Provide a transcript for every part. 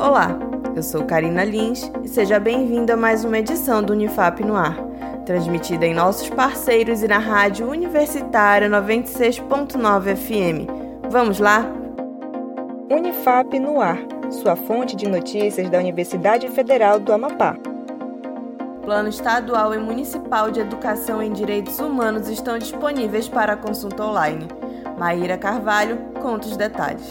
Olá, eu sou Karina Lins e seja bem-vindo a mais uma edição do Unifap no Ar, transmitida em nossos parceiros e na rádio universitária 96.9 FM. Vamos lá? Unifap no Ar, sua fonte de notícias da Universidade Federal do Amapá. Plano Estadual e Municipal de Educação em Direitos Humanos estão disponíveis para consulta online. Maíra Carvalho conta os detalhes.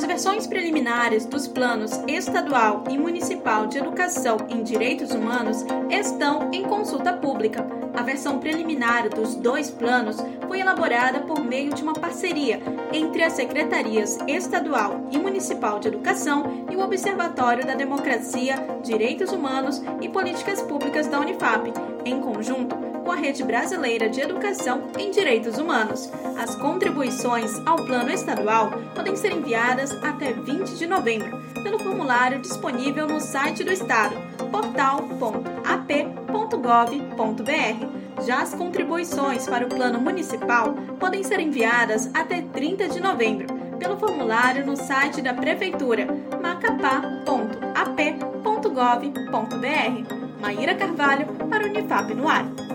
As versões preliminares dos planos estadual e municipal de educação em direitos humanos estão em consulta pública. A versão preliminar dos dois planos foi elaborada por meio de uma parceria entre as secretarias estadual e municipal de educação e o Observatório da Democracia, Direitos Humanos e Políticas Públicas da Unifap, em conjunto com a Rede Brasileira de Educação em Direitos Humanos. As contribuições ao plano estadual podem ser enviadas até 20 de novembro pelo formulário disponível no site do Estado, portal.ap.gov.br. Já as contribuições para o plano municipal podem ser enviadas até 30 de novembro pelo formulário no site da Prefeitura macapá.ap.gov.br. Maíra Carvalho para o Unifap no ar.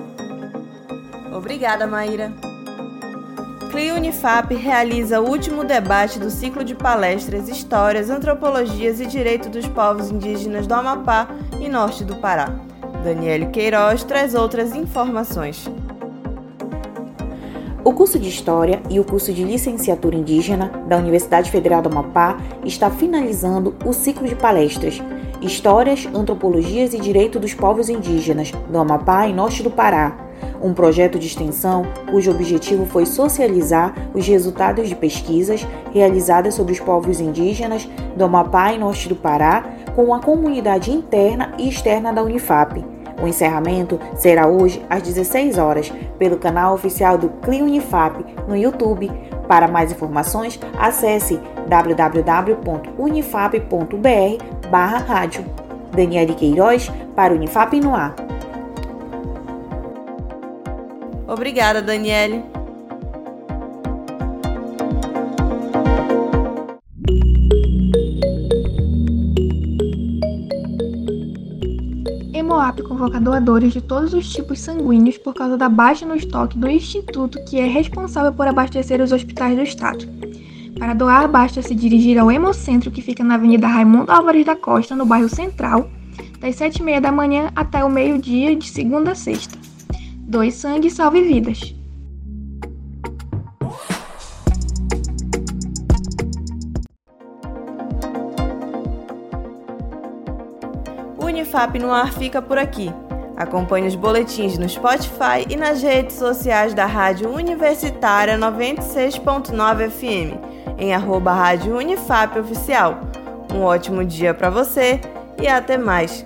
Obrigada, Maíra. CLI Unifap realiza o último debate do ciclo de palestras Histórias, Antropologias e Direito dos Povos Indígenas do Amapá e Norte do Pará. Daniele Queiroz traz outras informações. O curso de História e o curso de Licenciatura Indígena da Universidade Federal do Amapá está finalizando o ciclo de palestras Histórias, Antropologias e Direito dos Povos Indígenas do Amapá e Norte do Pará, um projeto de extensão cujo objetivo foi socializar os resultados de pesquisas realizadas sobre os povos indígenas do Amapá e Norte do Pará com a comunidade interna e externa da Unifap. O encerramento será hoje às 16 horas pelo canal oficial do CLI Unifap no YouTube. Para mais informações, acesse www.unifap.br/rádio. Daniele Queiroz para Unifap no ar. Obrigada, Daniele. Hemoap convoca doadores de todos os tipos sanguíneos por causa da baixa no estoque do instituto que é responsável por abastecer os hospitais do estado. Para doar, basta se dirigir ao Hemocentro que fica na Avenida Raimundo Álvares da Costa, no bairro Central, das 7h30 da manhã até o meio-dia, de segunda a sexta. Doe sangue salve vidas. Unifap no ar fica por aqui. Acompanhe os boletins no Spotify e nas redes sociais da Rádio Universitária 96.9 FM, em arroba Rádio Unifap Oficial. Um ótimo dia para você e até mais!